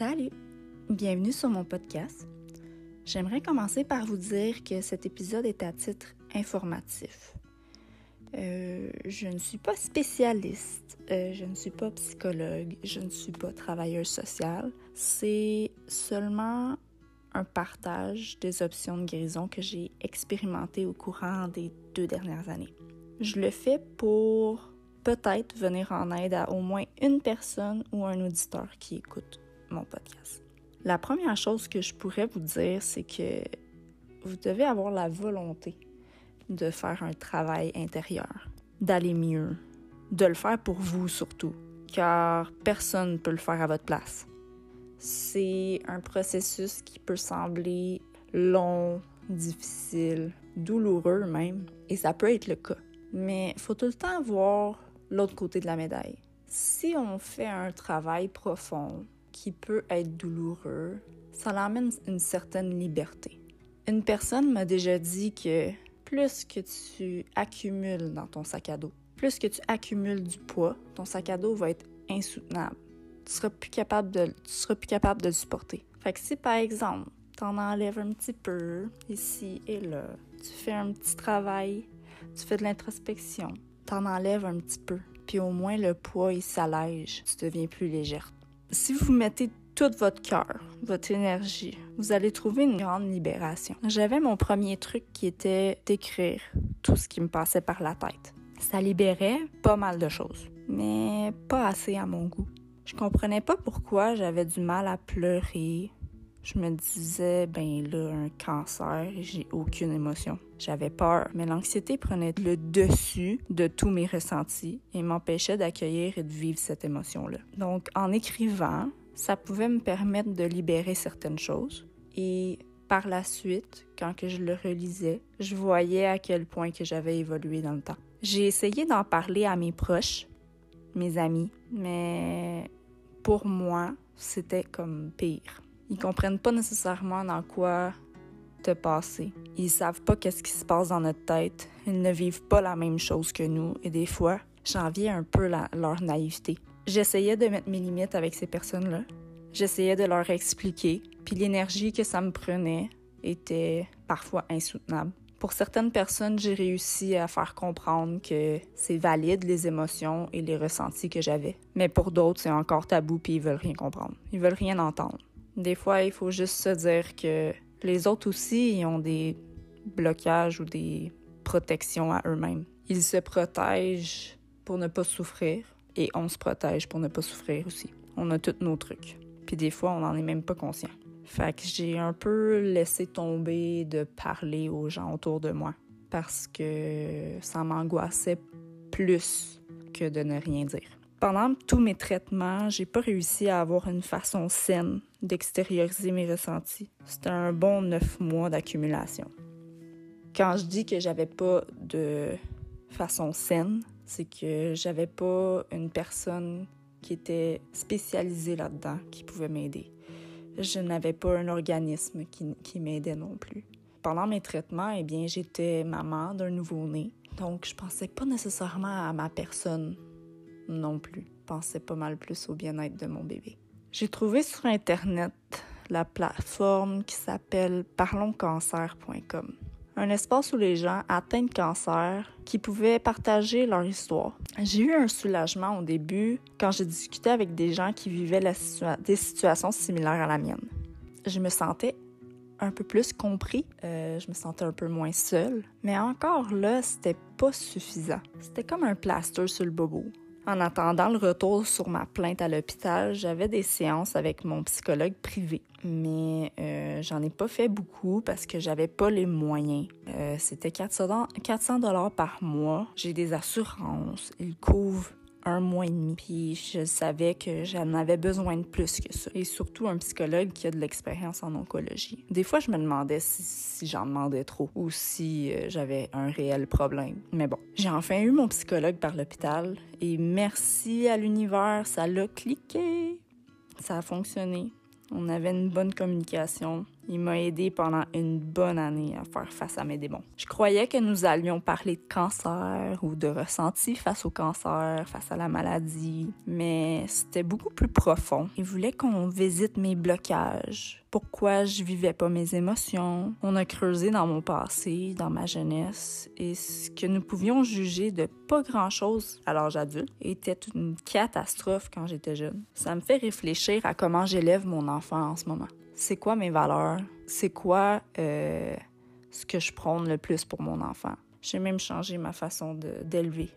Salut! Bienvenue sur mon podcast. J'aimerais commencer par vous dire que cet épisode est à titre informatif. Euh, je ne suis pas spécialiste, euh, je ne suis pas psychologue, je ne suis pas travailleuse sociale. C'est seulement un partage des options de guérison que j'ai expérimenté au courant des deux dernières années. Je le fais pour peut-être venir en aide à au moins une personne ou un auditeur qui écoute mon podcast. La première chose que je pourrais vous dire, c'est que vous devez avoir la volonté de faire un travail intérieur, d'aller mieux, de le faire pour vous surtout, car personne ne peut le faire à votre place. C'est un processus qui peut sembler long, difficile, douloureux même, et ça peut être le cas. Mais il faut tout le temps voir l'autre côté de la médaille. Si on fait un travail profond qui peut être douloureux, ça l'amène une certaine liberté. Une personne m'a déjà dit que plus que tu accumules dans ton sac à dos, plus que tu accumules du poids, ton sac à dos va être insoutenable. Tu seras plus capable de, tu seras plus capable de le supporter. Fait que si par exemple, tu en enlèves un petit peu ici et là, tu fais un petit travail, tu fais de l'introspection, tu en enlèves un petit peu, puis au moins le poids il s'allège, tu deviens plus légère. Si vous mettez tout votre cœur, votre énergie, vous allez trouver une grande libération. J'avais mon premier truc qui était d'écrire tout ce qui me passait par la tête. Ça libérait pas mal de choses, mais pas assez à mon goût. Je comprenais pas pourquoi j'avais du mal à pleurer. Je me disais, ben là, un cancer, j'ai aucune émotion. J'avais peur, mais l'anxiété prenait le dessus de tous mes ressentis et m'empêchait d'accueillir et de vivre cette émotion-là. Donc, en écrivant, ça pouvait me permettre de libérer certaines choses. Et par la suite, quand que je le relisais, je voyais à quel point que j'avais évolué dans le temps. J'ai essayé d'en parler à mes proches, mes amis, mais pour moi, c'était comme pire. Ils comprennent pas nécessairement dans quoi te passer. Ils savent pas qu'est-ce qui se passe dans notre tête. Ils ne vivent pas la même chose que nous et des fois, j'enviais un peu leur naïveté. J'essayais de mettre mes limites avec ces personnes-là. J'essayais de leur expliquer. Puis l'énergie que ça me prenait était parfois insoutenable. Pour certaines personnes, j'ai réussi à faire comprendre que c'est valide les émotions et les ressentis que j'avais. Mais pour d'autres, c'est encore tabou puis ils veulent rien comprendre. Ils veulent rien entendre. Des fois, il faut juste se dire que les autres aussi ont des blocages ou des protections à eux-mêmes. Ils se protègent pour ne pas souffrir, et on se protège pour ne pas souffrir aussi. On a tous nos trucs. Puis des fois, on n'en est même pas conscient. Fait que j'ai un peu laissé tomber de parler aux gens autour de moi parce que ça m'angoissait plus que de ne rien dire. Pendant tous mes traitements, j'ai pas réussi à avoir une façon saine d'extérioriser mes ressentis. C'était un bon neuf mois d'accumulation. Quand je dis que j'avais pas de façon saine, c'est que j'avais pas une personne qui était spécialisée là-dedans qui pouvait m'aider. Je n'avais pas un organisme qui, m'aidait non plus. Pendant mes traitements, eh bien, j'étais maman d'un nouveau-né, donc je pensais pas nécessairement à ma personne non plus. Pensais pas mal plus au bien-être de mon bébé. J'ai trouvé sur Internet la plateforme qui s'appelle parlonscancer.com un espace où les gens atteints de cancer qui pouvaient partager leur histoire. J'ai eu un soulagement au début quand j'ai discuté avec des gens qui vivaient des situations similaires à la mienne. Je me sentais un peu plus compris. Euh, je me sentais un peu moins seule. Mais encore là, c'était pas suffisant. C'était comme un plaster sur le bobo. En attendant le retour sur ma plainte à l'hôpital, j'avais des séances avec mon psychologue privé. Mais euh, j'en ai pas fait beaucoup parce que j'avais pas les moyens. Euh, c'était 400 dollars par mois. J'ai des assurances. Ils couvrent un mois et demi. Puis je savais que j'en avais besoin de plus que ça. Et surtout un psychologue qui a de l'expérience en oncologie. Des fois, je me demandais si, j'en demandais trop ou si euh, j'avais un réel problème. Mais bon, j'ai enfin eu mon psychologue par l'hôpital et merci à l'univers, ça l'a cliqué. Ça a fonctionné. On avait une bonne communication. Il m'a aidé pendant une bonne année à faire face à mes démons. Je croyais que nous allions parler de cancer ou de ressenti face au cancer, face à la maladie, mais c'était beaucoup plus profond. Il voulait qu'on visite mes blocages, pourquoi je vivais pas mes émotions. On a creusé dans mon passé, dans ma jeunesse, et ce que nous pouvions juger de pas grand-chose à l'âge adulte était une catastrophe quand j'étais jeune. Ça me fait réfléchir à comment j'élève mon enfant en ce moment c'est quoi mes valeurs, c'est quoi euh, ce que je prône le plus pour mon enfant? J'ai même changé ma façon d'élever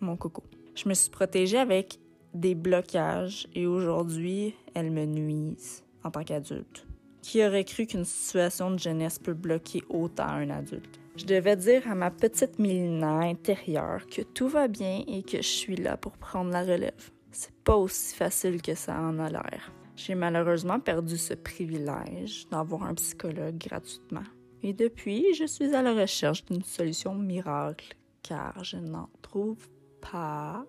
mon coco. Je me suis protégée avec des blocages et aujourd'hui, elles me nuisent en tant qu'adulte. Qui aurait cru qu'une situation de jeunesse peut bloquer autant un adulte? Je devais dire à ma petite Mélina intérieure que tout va bien et que je suis là pour prendre la relève. C'est pas aussi facile que ça en a l'air. J'ai malheureusement perdu ce privilège d'avoir un psychologue gratuitement. Et depuis, je suis à la recherche d'une solution miracle, car je n'en trouve pas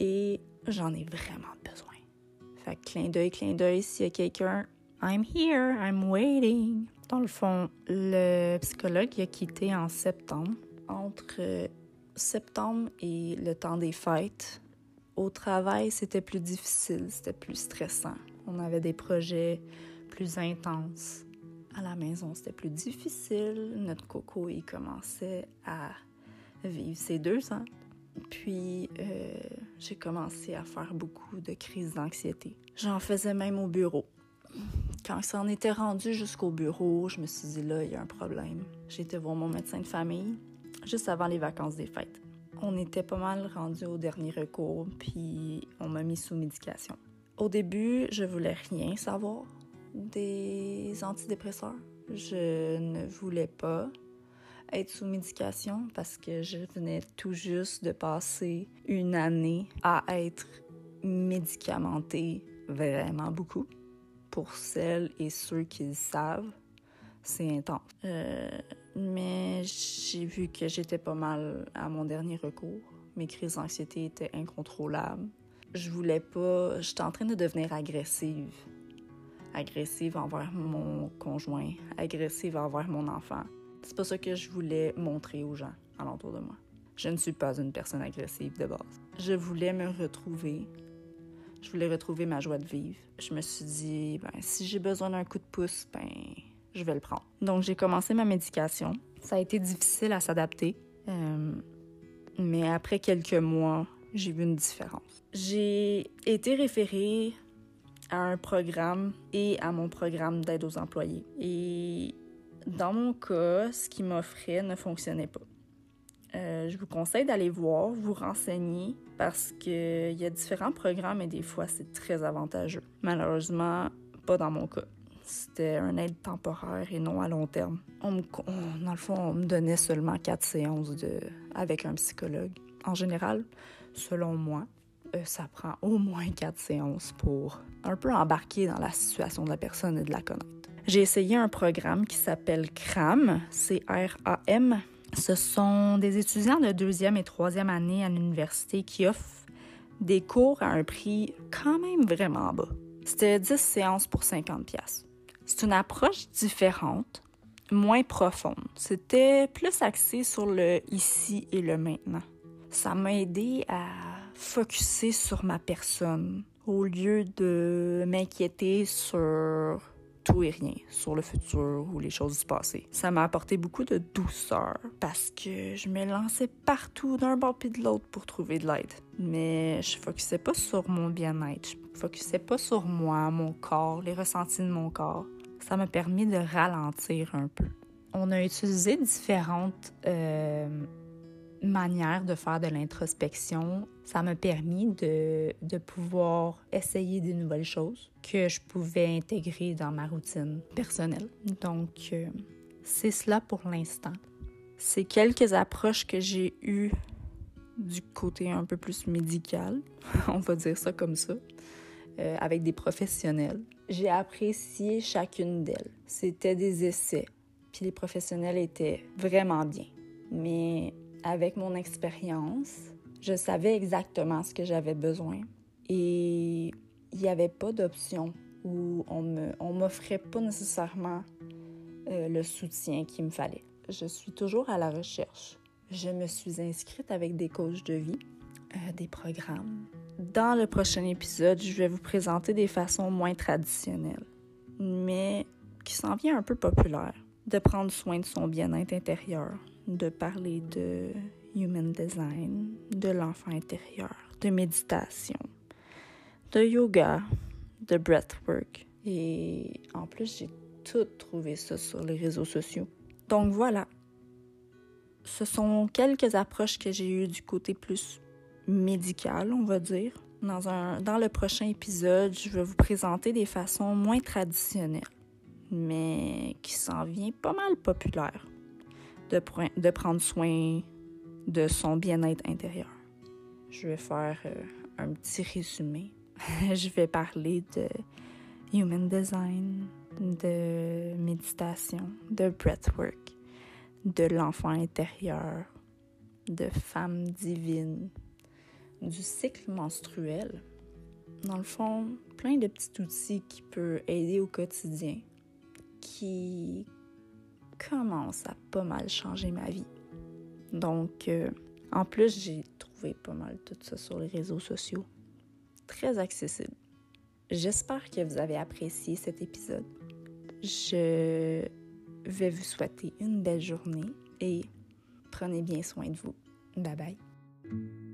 et j'en ai vraiment besoin. Fait que clin d'œil, clin d'œil, s'il y a quelqu'un, I'm here, I'm waiting. Dans le fond, le psychologue a quitté en septembre. Entre septembre et le temps des fêtes, au travail, c'était plus difficile, c'était plus stressant. On avait des projets plus intenses. À la maison, c'était plus difficile. Notre coco, il commençait à vivre ses deux ans. Puis, euh, j'ai commencé à faire beaucoup de crises d'anxiété. J'en faisais même au bureau. Quand ça en était rendu jusqu'au bureau, je me suis dit là, il y a un problème. J'ai été voir mon médecin de famille juste avant les vacances des fêtes. On était pas mal rendu au dernier recours, puis on m'a mis sous médication. Au début, je voulais rien savoir des antidépresseurs. Je ne voulais pas être sous médication parce que je venais tout juste de passer une année à être médicamentée vraiment beaucoup. Pour celles et ceux qui le savent, c'est intense. Euh, mais j'ai vu que j'étais pas mal à mon dernier recours. Mes crises d'anxiété étaient incontrôlables je voulais pas. J'étais en train de devenir agressive. Agressive envers mon conjoint, agressive envers mon enfant. C'est pas ça que je voulais montrer aux gens alentour de moi. Je ne suis pas une personne agressive de base. Je voulais me retrouver. Je voulais retrouver ma joie de vivre. Je me suis dit, ben, si j'ai besoin d'un coup de pouce, ben, je vais le prendre. Donc, j'ai commencé ma médication. Ça a été difficile à s'adapter. Euh, mais après quelques mois, j'ai vu une différence. J'ai été référée à un programme et à mon programme d'aide aux employés. Et dans mon cas, ce qu'ils m'offrait ne fonctionnait pas. Euh, je vous conseille d'aller voir, vous renseigner, parce qu'il y a différents programmes et des fois, c'est très avantageux. Malheureusement, pas dans mon cas. C'était un aide temporaire et non à long terme. Dans le fond, on me donnait seulement quatre séances de, avec un psychologue. En général, selon moi, euh, ça prend au moins quatre séances pour un peu embarquer dans la situation de la personne et de la connaître. J'ai essayé un programme qui s'appelle CRAM, C-R-A-M. Ce sont des étudiants de deuxième et troisième année à l'université qui offrent des cours à un prix quand même vraiment bas. C'était 10 séances pour 50 pièces. C'est une approche différente, moins profonde. C'était plus axé sur le ici et le maintenant ça m'a aidé à focuser sur ma personne au lieu de m'inquiéter sur tout et rien, sur le futur ou les choses du passé. Ça m'a apporté beaucoup de douceur parce que je me lançais partout d'un bord puis de l'autre pour trouver de l'aide. Mais je focusais pas sur mon bien-être, je focusais pas sur moi, mon corps, les ressentis de mon corps. ça m'a permis de ralentir un peu. On a utilisé différentes euh, manière de faire de l'introspection, ça m'a permis de, de, pouvoir essayer des nouvelles choses que je pouvais intégrer dans ma routine personnelle. Donc, euh, c'est cela pour l'instant. C'est quelques approches que j'ai eues du côté un peu plus médical, on va dire ça comme ça, euh, avec des professionnels. J'ai apprécié chacune d'elles. C'était des essais, puis les professionnels étaient vraiment bien. Mais avec mon expérience, je savais exactement ce que j'avais besoin et il n'y avait pas d'option où on me, on m'offrait pas nécessairement euh, le soutien qu'il me fallait. Je suis toujours à la recherche. Je me suis inscrite avec des coachs de vie, euh, des programmes. Dans le prochain épisode, je vais vous présenter des façons moins traditionnelles, mais qui s'en vient un peu populaire, de prendre soin de son bien-être intérieur, de parler de human design, de l'enfant intérieur, de méditation, de yoga, de breathwork. Et en plus, j'ai tout trouvé ça sur les réseaux sociaux. Donc voilà, ce sont quelques approches que j'ai eues du côté plus médical, on va dire. Dans, un, dans le prochain épisode, je vais vous présenter des façons moins traditionnelles, mais qui s'en vient pas mal de, prendre soin de son bien-être intérieur. Je vais faire euh, un petit résumé. je vais parler de human design, de méditation, de breathwork, de l'enfant intérieur, de femme divine, du cycle menstruel. Dans le fond, plein de petits outils qui peuvent aider au quotidien, qui commence à pas mal changer ma vie. Donc, euh, en plus, j'ai trouvé pas mal tout ça sur les réseaux sociaux. Très accessible. J'espère que vous avez apprécié cet épisode. Je vais vous souhaiter une belle journée et prenez bien soin de vous. Bye bye.